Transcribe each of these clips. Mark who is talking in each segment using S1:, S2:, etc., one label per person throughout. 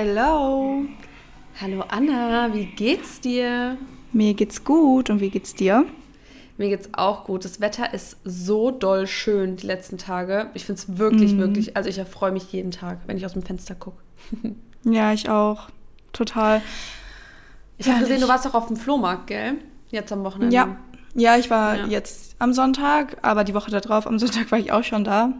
S1: Hallo.
S2: Hallo Anna, wie geht's dir?
S1: Mir geht's gut und wie geht's dir?
S2: Mir geht's auch gut. Das Wetter ist so doll schön die letzten Tage. Ich finde es wirklich, mm. wirklich, also ich erfreue mich jeden Tag, wenn ich aus dem Fenster gucke.
S1: ja, ich auch. Total.
S2: Ich habe gesehen, du warst auch auf dem Flohmarkt, gell? Jetzt am Wochenende.
S1: Ja, ja ich war ja. jetzt am Sonntag, aber die Woche darauf, am Sonntag war ich auch schon da.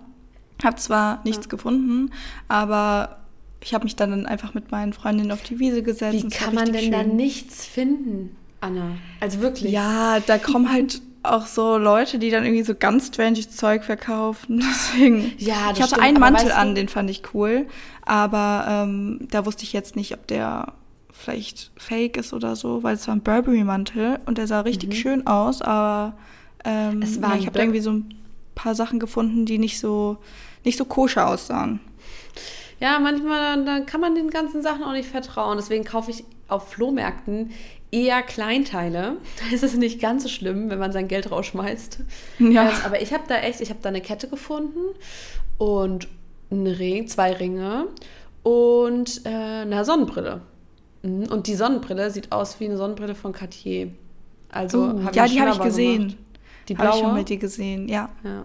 S1: Hab zwar nichts ja. gefunden, aber ich habe mich dann einfach mit meinen Freundinnen auf die Wiese gesetzt.
S2: Wie kann man denn schön. da nichts finden, Anna? Also wirklich?
S1: Ja, da kommen halt auch so Leute, die dann irgendwie so ganz strange Zeug verkaufen. Deswegen. Ja, ich hatte stimmt, einen Mantel an, den fand ich cool, aber ähm, da wusste ich jetzt nicht, ob der vielleicht fake ist oder so, weil es war ein Burberry-Mantel und der sah richtig mhm. schön aus, aber ähm, es war ja, ich habe irgendwie so ein paar Sachen gefunden, die nicht so nicht so koscher aussahen.
S2: Ja, manchmal dann kann man den ganzen Sachen auch nicht vertrauen. Deswegen kaufe ich auf Flohmärkten eher Kleinteile. Da ist es nicht ganz so schlimm, wenn man sein Geld rausschmeißt. Ja. Also, aber ich habe da echt, ich habe da eine Kette gefunden und einen Ring, zwei Ringe und äh, eine Sonnenbrille. Mhm. Und die Sonnenbrille sieht aus wie eine Sonnenbrille von Cartier. Also
S1: uh, ja, die habe ich gesehen. Gemacht. Die blaue. Habe ich schon mit dir gesehen, ja.
S2: ja.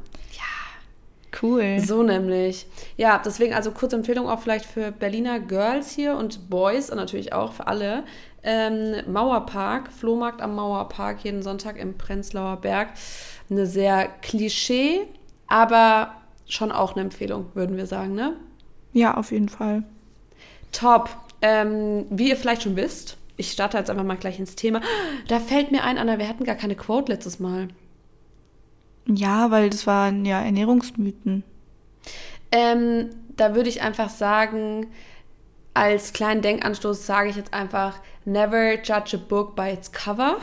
S2: Cool. So nämlich. Ja, deswegen also kurze Empfehlung auch vielleicht für Berliner Girls hier und Boys und natürlich auch für alle. Ähm, Mauerpark, Flohmarkt am Mauerpark, jeden Sonntag im Prenzlauer Berg. Eine sehr Klischee, aber schon auch eine Empfehlung, würden wir sagen, ne?
S1: Ja, auf jeden Fall.
S2: Top. Ähm, wie ihr vielleicht schon wisst, ich starte jetzt einfach mal gleich ins Thema. Da fällt mir ein, Anna, wir hatten gar keine Quote letztes Mal.
S1: Ja, weil das waren ja Ernährungsmythen.
S2: Ähm, da würde ich einfach sagen, als kleinen Denkanstoß sage ich jetzt einfach, never judge a book by its cover.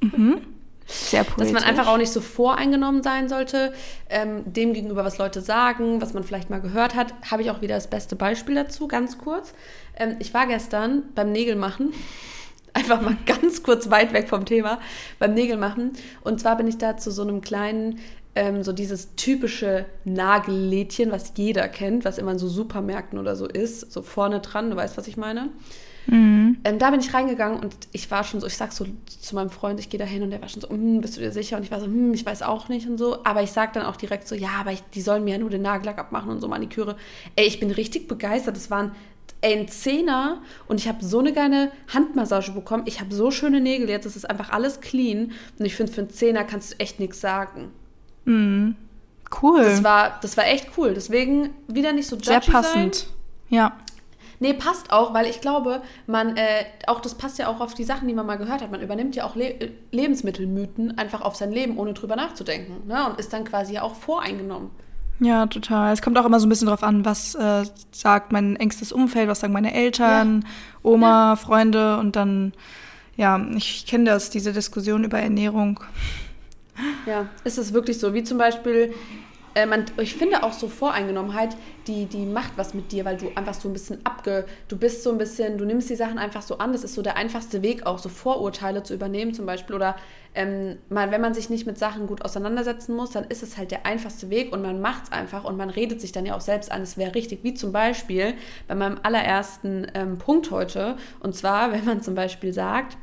S2: Mhm. Sehr poetisch. Dass man einfach auch nicht so voreingenommen sein sollte, ähm, dem gegenüber, was Leute sagen, was man vielleicht mal gehört hat, habe ich auch wieder das beste Beispiel dazu, ganz kurz. Ähm, ich war gestern beim Nägelmachen einfach mal ganz kurz weit weg vom Thema, beim Nägelmachen. Und zwar bin ich da zu so einem kleinen, ähm, so dieses typische Nagellädchen, was jeder kennt, was immer in so Supermärkten oder so ist, so vorne dran, du weißt, was ich meine. Mhm. Ähm, da bin ich reingegangen und ich war schon so, ich sag so zu meinem Freund, ich gehe da hin und der war schon so, hm, bist du dir sicher? Und ich war so, hm, ich weiß auch nicht und so. Aber ich sag dann auch direkt so, ja, aber ich, die sollen mir ja nur den Nagellack abmachen und so Maniküre. Ey, ich bin richtig begeistert. Das waren ein Zehner und ich habe so eine geile Handmassage bekommen. Ich habe so schöne Nägel jetzt, es ist einfach alles clean. Und ich finde, für einen Zehner kannst du echt nichts sagen.
S1: Mhm. Cool.
S2: Das war, das war echt cool. Deswegen wieder nicht so
S1: judgy Sehr passend. Sein. Ja.
S2: Nee, passt auch, weil ich glaube, man, äh, auch das passt ja auch auf die Sachen, die man mal gehört hat. Man übernimmt ja auch Le Lebensmittelmythen einfach auf sein Leben, ohne drüber nachzudenken. Ne? Und ist dann quasi auch voreingenommen.
S1: Ja, total. Es kommt auch immer so ein bisschen drauf an, was äh, sagt mein engstes Umfeld, was sagen meine Eltern, ja. Oma, ja. Freunde und dann, ja, ich kenne das, diese Diskussion über Ernährung.
S2: Ja, ist es wirklich so? Wie zum Beispiel, äh, man, ich finde auch so Voreingenommenheit, die, die macht was mit dir, weil du einfach so ein bisschen abge, du bist so ein bisschen, du nimmst die Sachen einfach so an. Das ist so der einfachste Weg, auch so Vorurteile zu übernehmen zum Beispiel. Oder ähm, man, wenn man sich nicht mit Sachen gut auseinandersetzen muss, dann ist es halt der einfachste Weg und man macht es einfach und man redet sich dann ja auch selbst an, es wäre richtig. Wie zum Beispiel bei meinem allerersten ähm, Punkt heute. Und zwar, wenn man zum Beispiel sagt,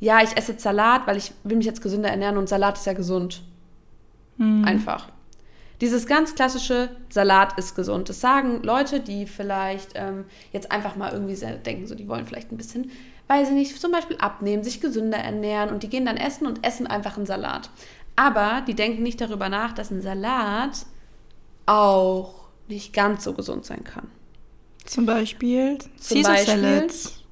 S2: ja, ich esse Salat, weil ich will mich jetzt gesünder ernähren und Salat ist ja gesund. Mhm. Einfach. Dieses ganz klassische Salat ist gesund. Das sagen Leute, die vielleicht ähm, jetzt einfach mal irgendwie denken, so die wollen vielleicht ein bisschen, weil sie nicht zum Beispiel abnehmen, sich gesünder ernähren und die gehen dann essen und essen einfach einen Salat. Aber die denken nicht darüber nach, dass ein Salat auch nicht ganz so gesund sein kann.
S1: Zum Beispiel Zum Caesar Beispiel Salads.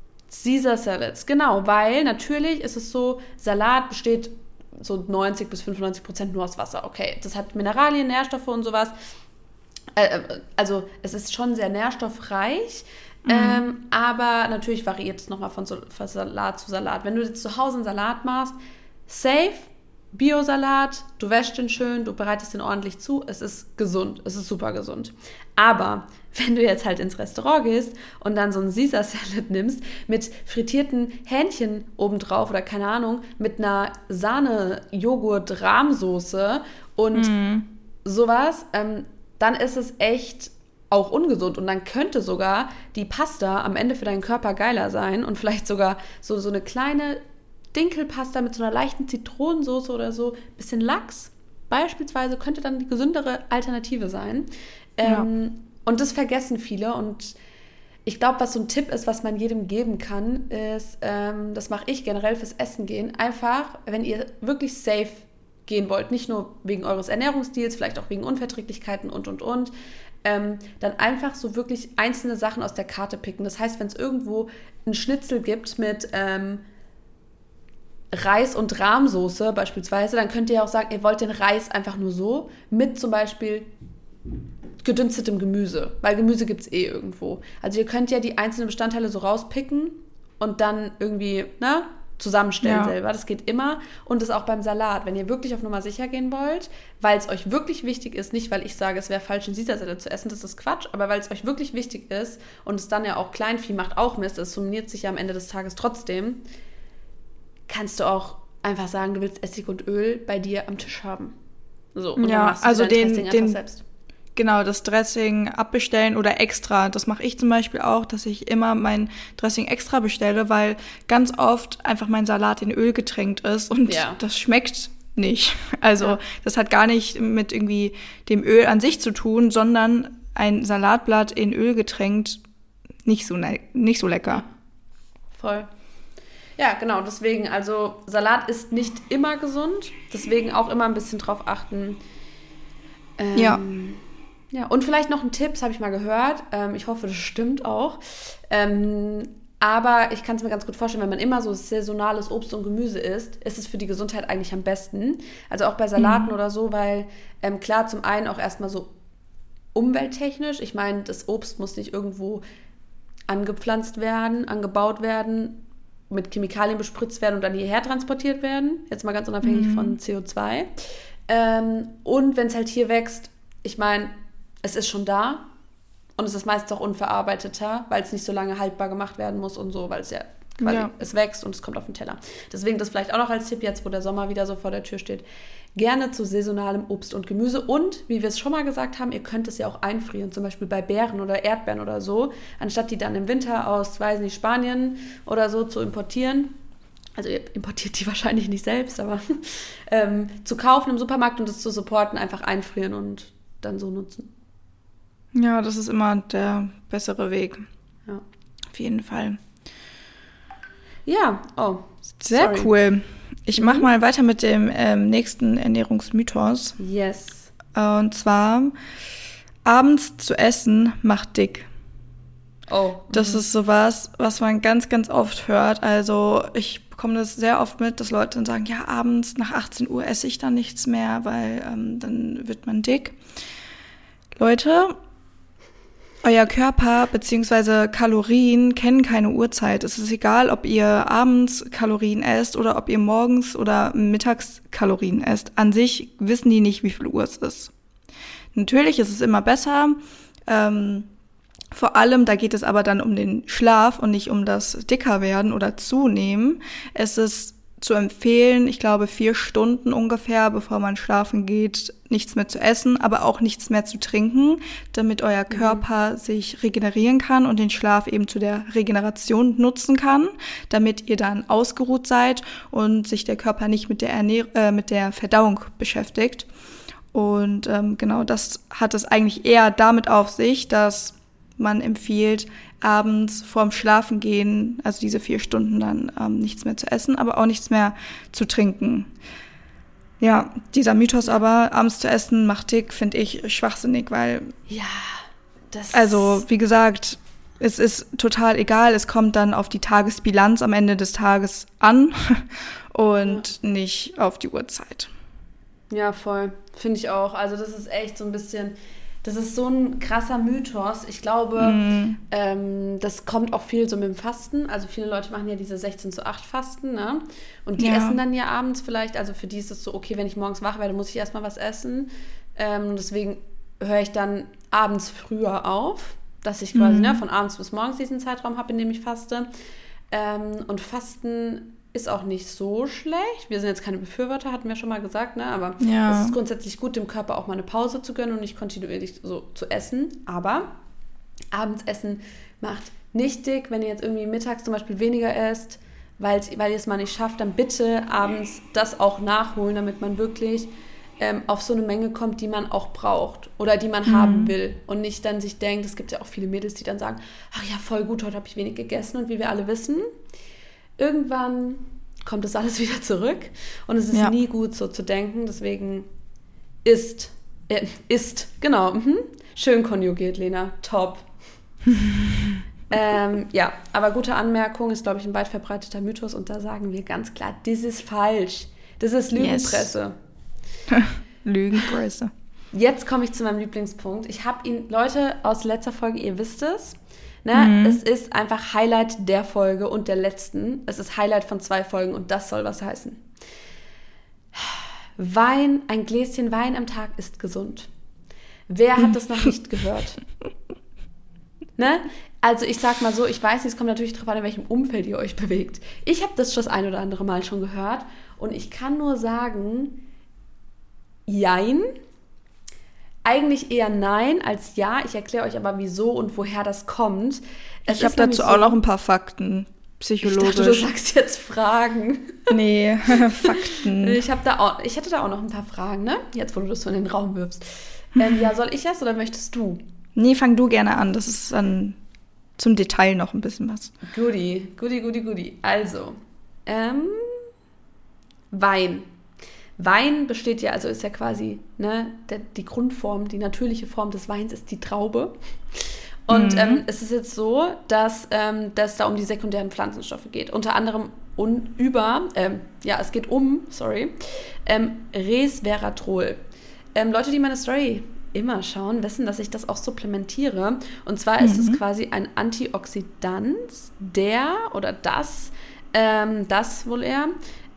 S2: Caesar Salads, genau, weil natürlich ist es so, Salat besteht so 90 bis 95 Prozent nur aus Wasser. Okay, das hat Mineralien, Nährstoffe und sowas. Äh, äh, also es ist schon sehr nährstoffreich, mhm. ähm, aber natürlich variiert es nochmal von, so, von Salat zu Salat. Wenn du jetzt zu Hause einen Salat machst, safe, Biosalat, du wäschst den schön, du bereitest den ordentlich zu, es ist gesund, es ist super gesund. Aber wenn du jetzt halt ins Restaurant gehst und dann so ein Caesar Salad nimmst mit frittierten Hähnchen obendrauf oder keine Ahnung, mit einer Sahne-Joghurt-Rahmsoße und mm. sowas, ähm, dann ist es echt auch ungesund und dann könnte sogar die Pasta am Ende für deinen Körper geiler sein und vielleicht sogar so, so eine kleine Dinkelpasta mit so einer leichten Zitronensauce oder so, bisschen Lachs beispielsweise könnte dann die gesündere Alternative sein. Ja. Ähm, und das vergessen viele und ich glaube, was so ein Tipp ist, was man jedem geben kann, ist, ähm, das mache ich generell fürs Essen gehen, einfach, wenn ihr wirklich safe gehen wollt, nicht nur wegen eures Ernährungsstils, vielleicht auch wegen Unverträglichkeiten und, und, und, ähm, dann einfach so wirklich einzelne Sachen aus der Karte picken. Das heißt, wenn es irgendwo ein Schnitzel gibt mit ähm, Reis und Rahmsoße beispielsweise, dann könnt ihr auch sagen, ihr wollt den Reis einfach nur so mit zum Beispiel gedünstetem Gemüse, weil Gemüse gibt es eh irgendwo. Also ihr könnt ja die einzelnen Bestandteile so rauspicken und dann irgendwie, ne, zusammenstellen ja. selber. Das geht immer. Und das auch beim Salat. Wenn ihr wirklich auf Nummer sicher gehen wollt, weil es euch wirklich wichtig ist, nicht weil ich sage, es wäre falsch, einen Caesar zu essen, das ist Quatsch, aber weil es euch wirklich wichtig ist und es dann ja auch Kleinvieh macht auch Mist, es summiert sich ja am Ende des Tages trotzdem, kannst du auch einfach sagen, du willst Essig und Öl bei dir am Tisch haben. So, und
S1: ja, dann machst du also den, den, selbst. Genau, das Dressing abbestellen oder extra. Das mache ich zum Beispiel auch, dass ich immer mein Dressing extra bestelle, weil ganz oft einfach mein Salat in Öl getränkt ist und ja. das schmeckt nicht. Also ja. das hat gar nicht mit irgendwie dem Öl an sich zu tun, sondern ein Salatblatt in Öl getränkt nicht so, ne nicht so lecker.
S2: Voll. Ja, genau. Deswegen, also Salat ist nicht immer gesund. Deswegen auch immer ein bisschen drauf achten. Ähm, ja. Ja, und vielleicht noch ein Tipp, das habe ich mal gehört. Ähm, ich hoffe, das stimmt auch. Ähm, aber ich kann es mir ganz gut vorstellen, wenn man immer so saisonales Obst und Gemüse isst, ist es für die Gesundheit eigentlich am besten. Also auch bei Salaten mhm. oder so, weil ähm, klar, zum einen auch erstmal so umwelttechnisch. Ich meine, das Obst muss nicht irgendwo angepflanzt werden, angebaut werden, mit Chemikalien bespritzt werden und dann hierher transportiert werden. Jetzt mal ganz unabhängig mhm. von CO2. Ähm, und wenn es halt hier wächst, ich meine, es ist schon da und es ist meistens auch unverarbeiteter, weil es nicht so lange haltbar gemacht werden muss und so, weil es ja quasi, ja. es wächst und es kommt auf den Teller. Deswegen das vielleicht auch noch als Tipp jetzt, wo der Sommer wieder so vor der Tür steht. Gerne zu saisonalem Obst und Gemüse und, wie wir es schon mal gesagt haben, ihr könnt es ja auch einfrieren, zum Beispiel bei Beeren oder Erdbeeren oder so, anstatt die dann im Winter aus, weiß nicht, Spanien oder so zu importieren. Also ihr importiert die wahrscheinlich nicht selbst, aber ähm, zu kaufen im Supermarkt und das zu supporten, einfach einfrieren und dann so nutzen.
S1: Ja, das ist immer der bessere Weg. Ja. Auf jeden Fall.
S2: Ja, oh.
S1: Sehr sorry. cool. Ich mache mhm. mal weiter mit dem ähm, nächsten Ernährungsmythos.
S2: Yes.
S1: und zwar, abends zu essen macht dick. Oh. Das mhm. ist sowas, was man ganz, ganz oft hört. Also ich bekomme das sehr oft mit, dass Leute dann sagen, ja, abends nach 18 Uhr esse ich dann nichts mehr, weil ähm, dann wird man dick. Leute, euer Körper bzw. Kalorien kennen keine Uhrzeit. Es ist egal, ob ihr abends Kalorien esst oder ob ihr morgens oder mittags Kalorien esst. An sich wissen die nicht, wie viel Uhr es ist. Natürlich ist es immer besser. Ähm, vor allem, da geht es aber dann um den Schlaf und nicht um das Dickerwerden oder Zunehmen. Es ist zu empfehlen, ich glaube vier Stunden ungefähr, bevor man schlafen geht, nichts mehr zu essen, aber auch nichts mehr zu trinken, damit euer mhm. Körper mhm. sich regenerieren kann und den Schlaf eben zu der Regeneration nutzen kann, damit ihr dann ausgeruht seid und sich der Körper nicht mit der, Ernähr äh, mit der Verdauung beschäftigt. Und ähm, genau das hat es eigentlich eher damit auf sich, dass man empfiehlt, abends vorm Schlafengehen, also diese vier Stunden dann ähm, nichts mehr zu essen, aber auch nichts mehr zu trinken. Ja, dieser Mythos aber, abends zu essen macht dick, finde ich schwachsinnig, weil.
S2: Ja, das.
S1: Also, wie gesagt, es ist total egal. Es kommt dann auf die Tagesbilanz am Ende des Tages an und ja. nicht auf die Uhrzeit.
S2: Ja, voll. Finde ich auch. Also, das ist echt so ein bisschen das ist so ein krasser Mythos. Ich glaube, mm. ähm, das kommt auch viel so mit dem Fasten. Also viele Leute machen ja diese 16 zu 8 Fasten, ne? Und die ja. essen dann ja abends vielleicht. Also für die ist es so, okay, wenn ich morgens wach werde, muss ich erstmal was essen. Ähm, deswegen höre ich dann abends früher auf, dass ich quasi mm. ne, von abends bis morgens diesen Zeitraum habe, in dem ich faste. Ähm, und Fasten ist auch nicht so schlecht. Wir sind jetzt keine Befürworter, hatten wir schon mal gesagt, ne? aber ja. es ist grundsätzlich gut, dem Körper auch mal eine Pause zu gönnen und nicht kontinuierlich so zu essen. Aber Abends essen macht nicht dick. Wenn ihr jetzt irgendwie mittags zum Beispiel weniger esst, weil, weil ihr es mal nicht schafft, dann bitte abends das auch nachholen, damit man wirklich ähm, auf so eine Menge kommt, die man auch braucht oder die man mhm. haben will. Und nicht dann sich denkt, es gibt ja auch viele Mädels, die dann sagen, ach ja, voll gut, heute habe ich wenig gegessen. Und wie wir alle wissen, irgendwann kommt das alles wieder zurück. Und es ist ja. nie gut, so zu denken. Deswegen ist, äh, ist, genau, mhm. schön konjugiert, Lena, top. ähm, ja, aber gute Anmerkung ist, glaube ich, ein weit verbreiteter Mythos und da sagen wir ganz klar, das ist falsch. Das ist Lügenpresse.
S1: Yes. Lügenpresse.
S2: Jetzt komme ich zu meinem Lieblingspunkt. Ich habe ihn, Leute aus letzter Folge, ihr wisst es, Ne? Mhm. Es ist einfach Highlight der Folge und der letzten. Es ist Highlight von zwei Folgen und das soll was heißen. Wein, ein Gläschen Wein am Tag ist gesund. Wer hat das noch nicht gehört? Ne? Also ich sag mal so, ich weiß nicht, es kommt natürlich darauf an, in welchem Umfeld ihr euch bewegt. Ich habe das schon das ein oder andere Mal schon gehört und ich kann nur sagen, jein, eigentlich eher nein als ja. Ich erkläre euch aber, wieso und woher das kommt.
S1: Es ich habe dazu so, auch noch ein paar Fakten. Psychologisch. Ich dachte,
S2: du sagst jetzt Fragen.
S1: Nee, Fakten.
S2: Ich, da auch, ich hätte da auch noch ein paar Fragen, ne? Jetzt, wo du das so in den Raum wirfst. Ähm, ja, soll ich erst oder möchtest du?
S1: Nee, fang du gerne an. Das ist dann zum Detail noch ein bisschen was.
S2: Goodie, goodie, goodie, goodie. Also, ähm, Wein. Wein besteht ja, also ist ja quasi ne, der, die Grundform, die natürliche Form des Weins ist die Traube. Und mhm. ähm, es ist jetzt so, dass ähm, es da um die sekundären Pflanzenstoffe geht. Unter anderem un, über, ähm, ja, es geht um, sorry, ähm, Resveratrol. Ähm, Leute, die meine Story immer schauen, wissen, dass ich das auch supplementiere. Und zwar mhm. ist es mhm. quasi ein Antioxidant, der oder das, ähm, das wohl eher,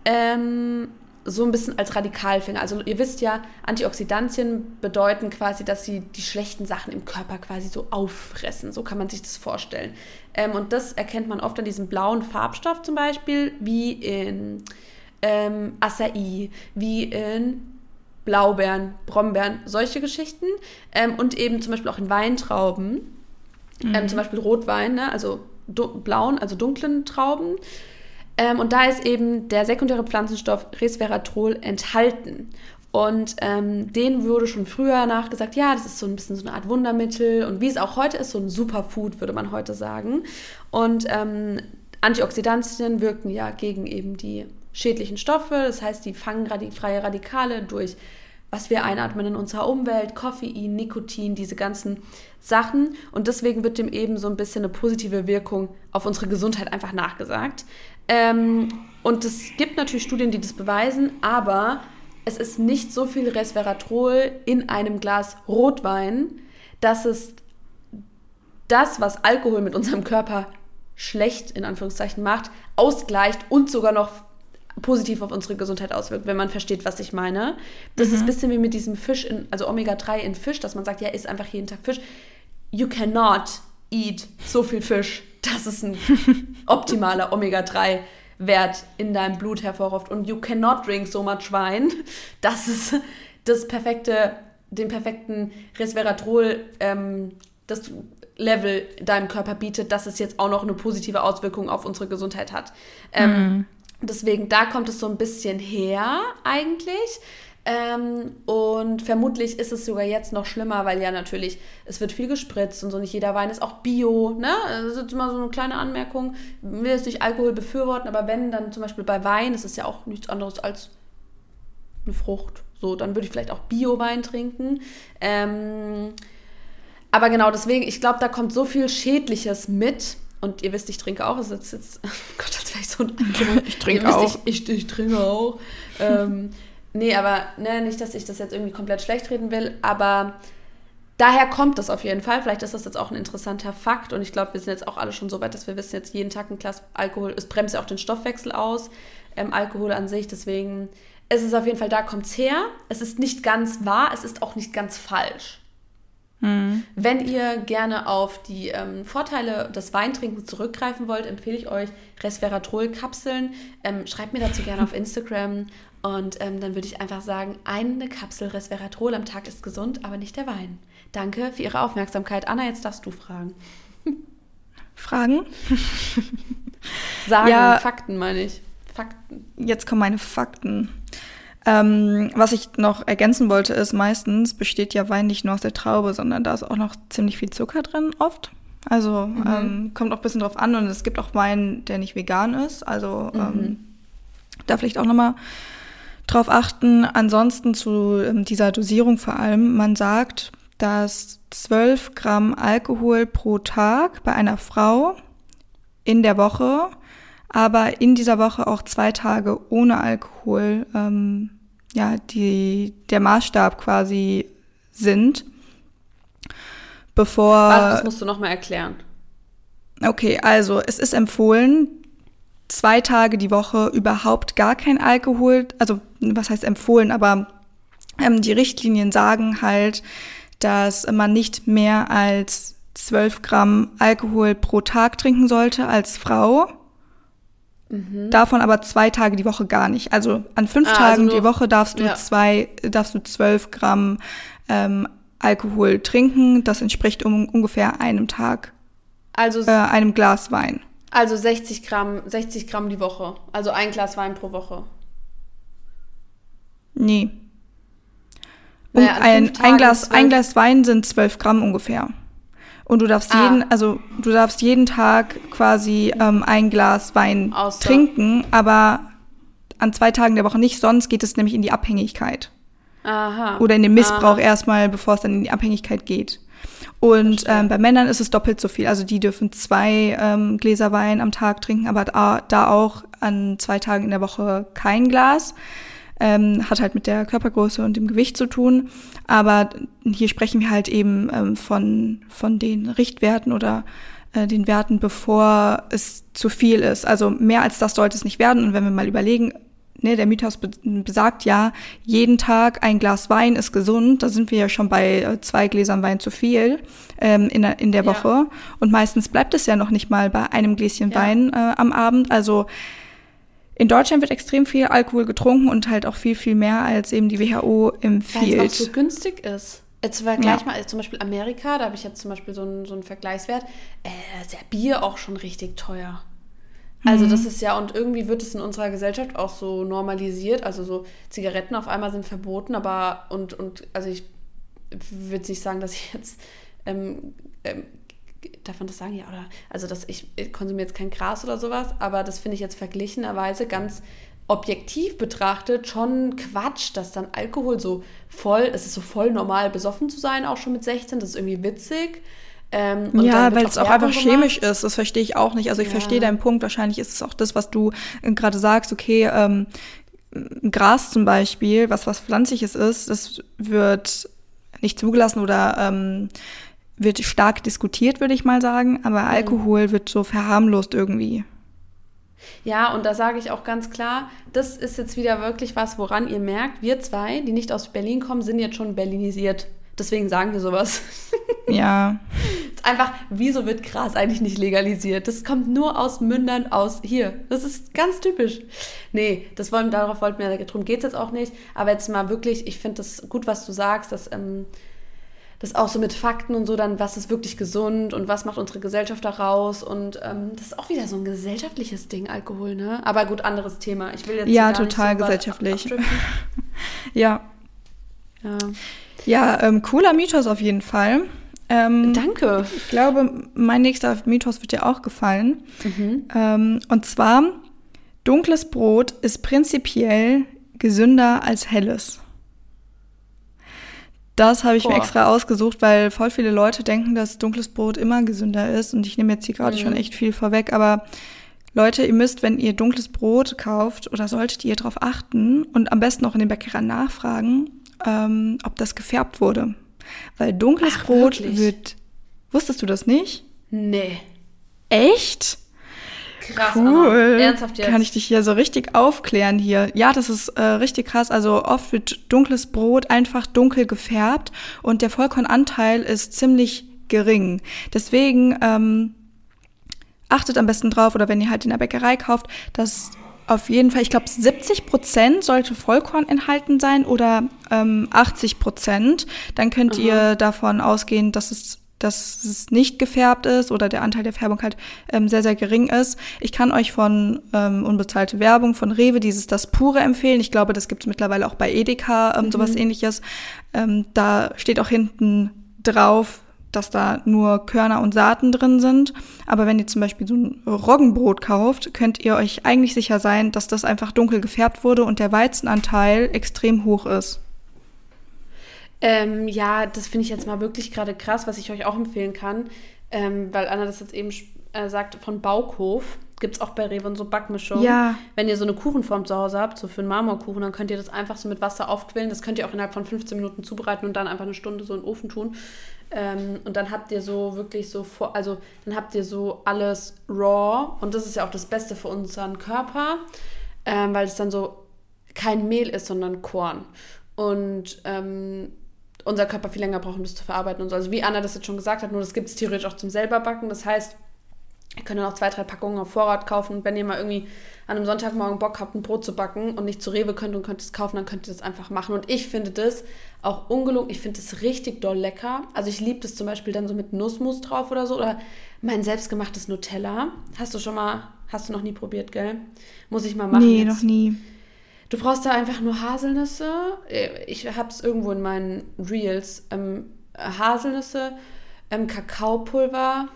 S2: ähm, so ein bisschen als Radikalfinger. Also ihr wisst ja, Antioxidantien bedeuten quasi, dass sie die schlechten Sachen im Körper quasi so auffressen. So kann man sich das vorstellen. Ähm, und das erkennt man oft an diesem blauen Farbstoff zum Beispiel, wie in ähm, Acai, wie in Blaubeeren, Brombeeren, solche Geschichten. Ähm, und eben zum Beispiel auch in Weintrauben, ähm, mhm. zum Beispiel Rotwein, ne? also blauen, also dunklen Trauben. Ähm, und da ist eben der sekundäre Pflanzenstoff Resveratrol enthalten. Und ähm, denen wurde schon früher nachgesagt, ja, das ist so ein bisschen so eine Art Wundermittel und wie es auch heute ist, so ein Superfood, würde man heute sagen. Und ähm, Antioxidantien wirken ja gegen eben die schädlichen Stoffe, das heißt, die fangen radi freie Radikale durch was wir einatmen in unserer Umwelt, Koffein, Nikotin, diese ganzen Sachen. Und deswegen wird dem eben so ein bisschen eine positive Wirkung auf unsere Gesundheit einfach nachgesagt. Ähm, und es gibt natürlich Studien, die das beweisen, aber es ist nicht so viel Resveratrol in einem Glas Rotwein, dass es das, was Alkohol mit unserem Körper schlecht in Anführungszeichen macht, ausgleicht und sogar noch positiv auf unsere Gesundheit auswirkt, wenn man versteht, was ich meine. Das mhm. ist ein bisschen wie mit diesem Fisch, in, also Omega-3 in Fisch, dass man sagt, ja, isst einfach jeden Tag Fisch. You cannot eat so viel Fisch, dass es ein optimaler Omega-3 Wert in deinem Blut hervorruft. Und you cannot drink so much Wein, dass es das perfekte, den perfekten Resveratrol, ähm, das Level deinem Körper bietet, dass es jetzt auch noch eine positive Auswirkung auf unsere Gesundheit hat. Ähm, mhm. Deswegen, da kommt es so ein bisschen her eigentlich. Ähm, und vermutlich ist es sogar jetzt noch schlimmer, weil ja natürlich, es wird viel gespritzt und so nicht jeder Wein ist auch Bio. Ne? Das ist jetzt immer so eine kleine Anmerkung. Ich will jetzt nicht Alkohol befürworten, aber wenn dann zum Beispiel bei Wein, das ist ja auch nichts anderes als eine Frucht. So, dann würde ich vielleicht auch Bio-Wein trinken. Ähm, aber genau deswegen, ich glaube, da kommt so viel Schädliches mit und ihr wisst, ich trinke auch. Es ist jetzt, oh Gott, als wäre ich so ein.
S1: ich trinke auch.
S2: Ich, ich, ich, trinke auch. ähm, nee, aber ne, nicht, dass ich das jetzt irgendwie komplett schlecht reden will, aber daher kommt das auf jeden Fall. Vielleicht ist das jetzt auch ein interessanter Fakt und ich glaube, wir sind jetzt auch alle schon so weit, dass wir wissen, jetzt jeden Tag ein Glas Alkohol, es bremst ja auch den Stoffwechsel aus, ähm, Alkohol an sich. Deswegen ist es auf jeden Fall, da kommt es her. Es ist nicht ganz wahr, es ist auch nicht ganz falsch. Mhm. Wenn ihr gerne auf die ähm, Vorteile des Weintrinkens zurückgreifen wollt, empfehle ich euch Resveratrol-Kapseln. Ähm, schreibt mir dazu gerne auf Instagram und ähm, dann würde ich einfach sagen, eine Kapsel Resveratrol am Tag ist gesund, aber nicht der Wein. Danke für Ihre Aufmerksamkeit. Anna, jetzt darfst du fragen.
S1: Fragen?
S2: Sagen, ja, Fakten meine ich. Fakten.
S1: Jetzt kommen meine Fakten. Ähm, was ich noch ergänzen wollte, ist, meistens besteht ja Wein nicht nur aus der Traube, sondern da ist auch noch ziemlich viel Zucker drin, oft. Also mhm. ähm, kommt auch ein bisschen drauf an und es gibt auch Wein, der nicht vegan ist. Also mhm. ähm, da vielleicht auch nochmal drauf achten. Ansonsten zu ähm, dieser Dosierung vor allem, man sagt, dass 12 Gramm Alkohol pro Tag bei einer Frau in der Woche, aber in dieser Woche auch zwei Tage ohne Alkohol ähm, ja, die, der Maßstab quasi sind. Bevor.
S2: Warte, das musst du nochmal erklären.
S1: Okay, also es ist empfohlen, zwei Tage die Woche überhaupt gar kein Alkohol, also was heißt empfohlen, aber ähm, die Richtlinien sagen halt, dass man nicht mehr als 12 Gramm Alkohol pro Tag trinken sollte als Frau. Mhm. Davon aber zwei Tage die Woche gar nicht. Also an fünf ah, also Tagen also die Woche darfst du ja. zwei, darfst du zwölf Gramm ähm, Alkohol trinken. Das entspricht um ungefähr einem Tag. Also äh, einem Glas Wein.
S2: Also 60 Gramm, 60 Gramm die Woche. Also ein Glas Wein pro Woche.
S1: Nee. Um naja, ein, ein, Glas, ein Glas Wein sind 12 Gramm ungefähr. Und du darfst ah. jeden, also du darfst jeden Tag quasi ähm, ein Glas Wein Außer. trinken, aber an zwei Tagen der Woche nicht, sonst geht es nämlich in die Abhängigkeit. Aha. Oder in den Missbrauch Aha. erstmal, bevor es dann in die Abhängigkeit geht. Und ähm, bei Männern ist es doppelt so viel. Also die dürfen zwei ähm, Gläser Wein am Tag trinken, aber da, da auch an zwei Tagen in der Woche kein Glas. Ähm, hat halt mit der Körpergröße und dem Gewicht zu tun. Aber hier sprechen wir halt eben ähm, von, von den Richtwerten oder äh, den Werten, bevor es zu viel ist. Also mehr als das sollte es nicht werden. Und wenn wir mal überlegen, ne, der Mythos besagt ja, jeden Tag ein Glas Wein ist gesund. Da sind wir ja schon bei äh, zwei Gläsern Wein zu viel ähm, in, der, in der Woche. Ja. Und meistens bleibt es ja noch nicht mal bei einem Gläschen ja. Wein äh, am Abend. Also in Deutschland wird extrem viel Alkohol getrunken und halt auch viel, viel mehr, als eben die WHO empfiehlt. Weil
S2: es auch so günstig ist. Jetzt war gleich ja. mal, zum Beispiel Amerika, da habe ich jetzt zum Beispiel so einen, so einen Vergleichswert, äh, ist ja Bier auch schon richtig teuer. Also mhm. das ist ja, und irgendwie wird es in unserer Gesellschaft auch so normalisiert. Also so Zigaretten auf einmal sind verboten, aber und, und also ich würde nicht sagen, dass ich jetzt ähm, ähm, darf man das sagen? Ja, oder also dass ich, ich konsumiere jetzt kein Gras oder sowas, aber das finde ich jetzt verglichenerweise ganz objektiv betrachtet schon Quatsch, dass dann Alkohol so voll, es ist so voll normal besoffen zu sein, auch schon mit 16, das ist irgendwie witzig.
S1: Ähm, ja, weil es auch einfach gemacht. chemisch ist, das verstehe ich auch nicht. Also ich ja. verstehe deinen Punkt, wahrscheinlich ist es auch das, was du äh, gerade sagst, okay, ähm, Gras zum Beispiel, was was Pflanzliches ist, das wird nicht zugelassen oder ähm, wird stark diskutiert, würde ich mal sagen, aber mhm. Alkohol wird so verharmlost irgendwie.
S2: Ja, und da sage ich auch ganz klar, das ist jetzt wieder wirklich was, woran ihr merkt, wir zwei, die nicht aus Berlin kommen, sind jetzt schon berlinisiert. Deswegen sagen wir sowas.
S1: Ja.
S2: ist einfach, wieso wird Gras eigentlich nicht legalisiert? Das kommt nur aus Mündern aus hier. Das ist ganz typisch. Nee, das wollen, darauf wollten wir, darum geht es jetzt auch nicht. Aber jetzt mal wirklich, ich finde das gut, was du sagst, dass ähm, das auch so mit Fakten und so, dann was ist wirklich gesund und was macht unsere Gesellschaft daraus und ähm, das ist auch wieder so ein gesellschaftliches Ding, Alkohol, ne? Aber gut, anderes Thema. Ich will jetzt
S1: ja total so gesellschaftlich. ja. Ja, ja ähm, cooler Mythos auf jeden Fall.
S2: Ähm, Danke.
S1: Ich glaube, mein nächster Mythos wird dir auch gefallen. Mhm. Ähm, und zwar, dunkles Brot ist prinzipiell gesünder als helles. Das habe ich Boah. mir extra ausgesucht, weil voll viele Leute denken, dass dunkles Brot immer gesünder ist. Und ich nehme jetzt hier gerade mhm. schon echt viel vorweg. Aber Leute, ihr müsst, wenn ihr dunkles Brot kauft, oder solltet ihr darauf achten und am besten auch in den Bäckereien nachfragen, ähm, ob das gefärbt wurde. Weil dunkles Ach, Brot wirklich? wird. Wusstest du das nicht?
S2: Nee.
S1: Echt? Krass, cool. Ernsthaft jetzt? Kann ich dich hier so richtig aufklären hier? Ja, das ist äh, richtig krass. Also oft wird dunkles Brot einfach dunkel gefärbt und der Vollkornanteil ist ziemlich gering. Deswegen ähm, achtet am besten drauf oder wenn ihr halt in der Bäckerei kauft, dass auf jeden Fall, ich glaube, 70 Prozent sollte Vollkorn enthalten sein oder ähm, 80 Prozent. Dann könnt mhm. ihr davon ausgehen, dass es dass es nicht gefärbt ist oder der Anteil der Färbung halt ähm, sehr, sehr gering ist. Ich kann euch von ähm, unbezahlte Werbung von Rewe dieses Das Pure empfehlen. Ich glaube, das gibt es mittlerweile auch bei Edeka, ähm, mhm. sowas ähnliches. Ähm, da steht auch hinten drauf, dass da nur Körner und Saaten drin sind. Aber wenn ihr zum Beispiel so ein Roggenbrot kauft, könnt ihr euch eigentlich sicher sein, dass das einfach dunkel gefärbt wurde und der Weizenanteil extrem hoch ist.
S2: Ähm, ja, das finde ich jetzt mal wirklich gerade krass, was ich euch auch empfehlen kann, ähm, weil Anna das jetzt eben äh, sagt, von Baukhof gibt es auch bei Rewe so Backmischungen. Ja. Wenn ihr so eine Kuchenform zu Hause habt, so für einen Marmorkuchen, dann könnt ihr das einfach so mit Wasser aufquillen. Das könnt ihr auch innerhalb von 15 Minuten zubereiten und dann einfach eine Stunde so in den Ofen tun. Ähm, und dann habt ihr so wirklich so, vor, also dann habt ihr so alles raw und das ist ja auch das Beste für unseren Körper, ähm, weil es dann so kein Mehl ist, sondern Korn. Und ähm, unser Körper viel länger braucht, um das zu verarbeiten und so. Also wie Anna das jetzt schon gesagt hat, nur das gibt es theoretisch auch zum selber backen. Das heißt, ihr könnt dann auch zwei, drei Packungen auf Vorrat kaufen. Und wenn ihr mal irgendwie an einem Sonntagmorgen Bock habt, ein Brot zu backen und nicht zu Rewe könnt und könnt es kaufen, dann könnt ihr das einfach machen. Und ich finde das auch ungelogen, ich finde das richtig doll lecker. Also ich liebe das zum Beispiel dann so mit Nussmus drauf oder so. Oder mein selbstgemachtes Nutella. Hast du schon mal, hast du noch nie probiert, gell? Muss ich mal machen. Nee, jetzt. noch nie. Du brauchst da einfach nur Haselnüsse. Ich habe es irgendwo in meinen Reels. Ähm, Haselnüsse, ähm, Kakaopulver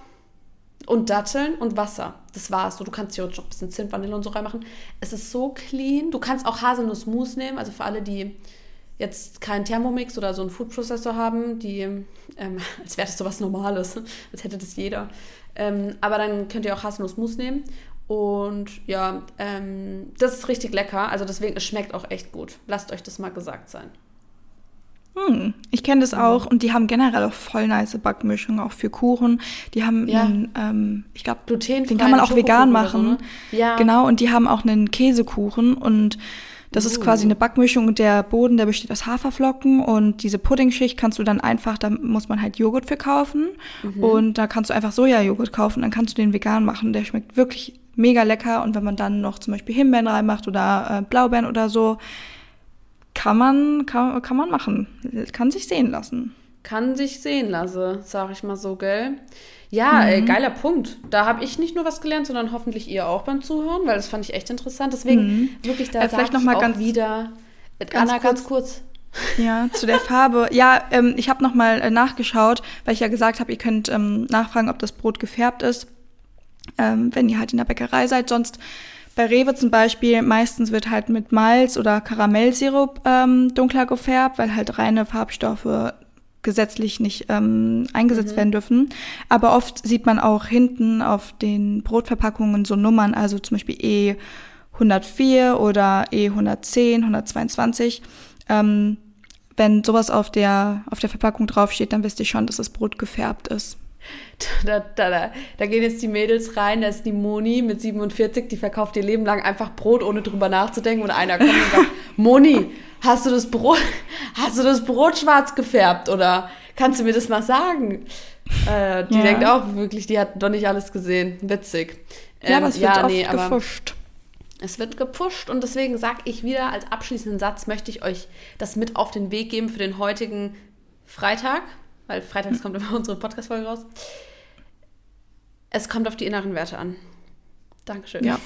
S2: und Datteln und Wasser. Das war's. du kannst hier auch ein bisschen Zimt, Vanille und so reinmachen. Es ist so clean. Du kannst auch Haselnussmus nehmen. Also für alle, die jetzt keinen Thermomix oder so einen Foodprozessor haben, die, ähm, als wäre das so was Normales, als hätte das jeder. Ähm, aber dann könnt ihr auch Haselnussmus nehmen und ja, ähm, das ist richtig lecker. Also deswegen, es schmeckt auch echt gut. Lasst euch das mal gesagt sein.
S1: Hm, ich kenne das auch und die haben generell auch voll nice Backmischungen, auch für Kuchen. Die haben, ja. einen, ähm, ich glaube, den kann man auch vegan machen. So, ne? Ja. Genau, und die haben auch einen Käsekuchen und das uh. ist quasi eine Backmischung und der Boden, der besteht aus Haferflocken und diese Puddingschicht kannst du dann einfach, da muss man halt Joghurt für kaufen mhm. und da kannst du einfach Sojajoghurt kaufen, dann kannst du den vegan machen. Der schmeckt wirklich mega lecker. Und wenn man dann noch zum Beispiel Himbeeren reinmacht oder äh, Blaubeeren oder so, kann man, kann, kann man machen. Kann sich sehen lassen.
S2: Kann sich sehen lassen, sag ich mal so, gell? Ja, mhm. ey, geiler Punkt. Da habe ich nicht nur was gelernt, sondern hoffentlich ihr auch beim Zuhören, weil das fand ich echt interessant. Deswegen mhm. wirklich da äh, vielleicht noch mal
S1: ganz wieder ganz Anna kurz, ganz kurz. Ja, zu der Farbe. Ja, ähm, ich habe noch mal äh, nachgeschaut, weil ich ja gesagt habe, ihr könnt ähm, nachfragen, ob das Brot gefärbt ist ähm, wenn ihr halt in der Bäckerei seid. Sonst bei Rewe zum Beispiel, meistens wird halt mit Malz oder Karamellsirup ähm, dunkler gefärbt, weil halt reine Farbstoffe gesetzlich nicht ähm, eingesetzt mhm. werden dürfen. Aber oft sieht man auch hinten auf den Brotverpackungen so Nummern, also zum Beispiel E104 oder E110, 122. Ähm, wenn sowas auf der, auf der Verpackung draufsteht, dann wisst ihr schon, dass das Brot gefärbt ist.
S2: Da, da, da, da gehen jetzt die Mädels rein, da ist die Moni mit 47, die verkauft ihr Leben lang einfach Brot, ohne drüber nachzudenken. Und einer kommt und sagt, Moni, hast du das Brot, hast du das Brot schwarz gefärbt oder kannst du mir das mal sagen? Äh, die ja. denkt auch wirklich, die hat doch nicht alles gesehen. Witzig. Ähm, ja, aber es wird ja, nee, gepusht. Es wird gepusht und deswegen sage ich wieder als abschließenden Satz, möchte ich euch das mit auf den Weg geben für den heutigen Freitag weil freitags kommt immer unsere Podcast-Folge raus. Es kommt auf die inneren Werte an. Dankeschön. Ja.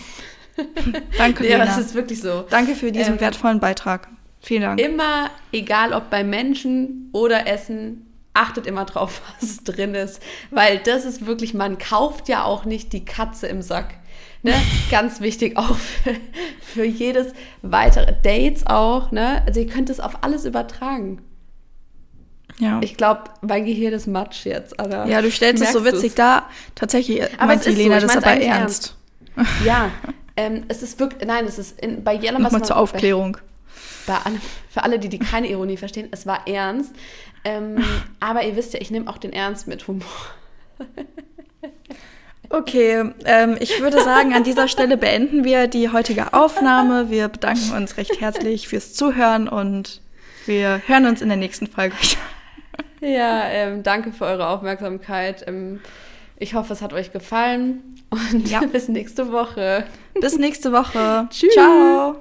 S1: Danke, Ja, das ist wirklich so. Danke für diesen ähm, wertvollen Beitrag. Vielen Dank.
S2: Immer, egal ob bei Menschen oder Essen, achtet immer drauf, was drin ist. Weil das ist wirklich, man kauft ja auch nicht die Katze im Sack. Ne? Ganz wichtig auch für, für jedes weitere Dates auch. Ne? Also ihr könnt es auf alles übertragen. Ja. Ich glaube, mein Gehirn ist Matsch jetzt. Aber
S1: ja, du stellst es so witzig da. Tatsächlich aber meint die Lena so. das aber ernst.
S2: ernst. Ja, ähm, es ist wirklich, nein, es ist in, bei jedem,
S1: was Nochmal zur Aufklärung.
S2: Bei, bei für alle, die, die keine Ironie verstehen, es war ernst. Ähm, aber ihr wisst ja, ich nehme auch den Ernst mit Humor.
S1: Okay, ähm, ich würde sagen, an dieser Stelle beenden wir die heutige Aufnahme. Wir bedanken uns recht herzlich fürs Zuhören und wir hören uns in der nächsten Folge wieder.
S2: Ja, ähm, danke für eure Aufmerksamkeit. Ähm, ich hoffe, es hat euch gefallen und ja. bis nächste Woche.
S1: Bis nächste Woche. Tschüss. Ciao.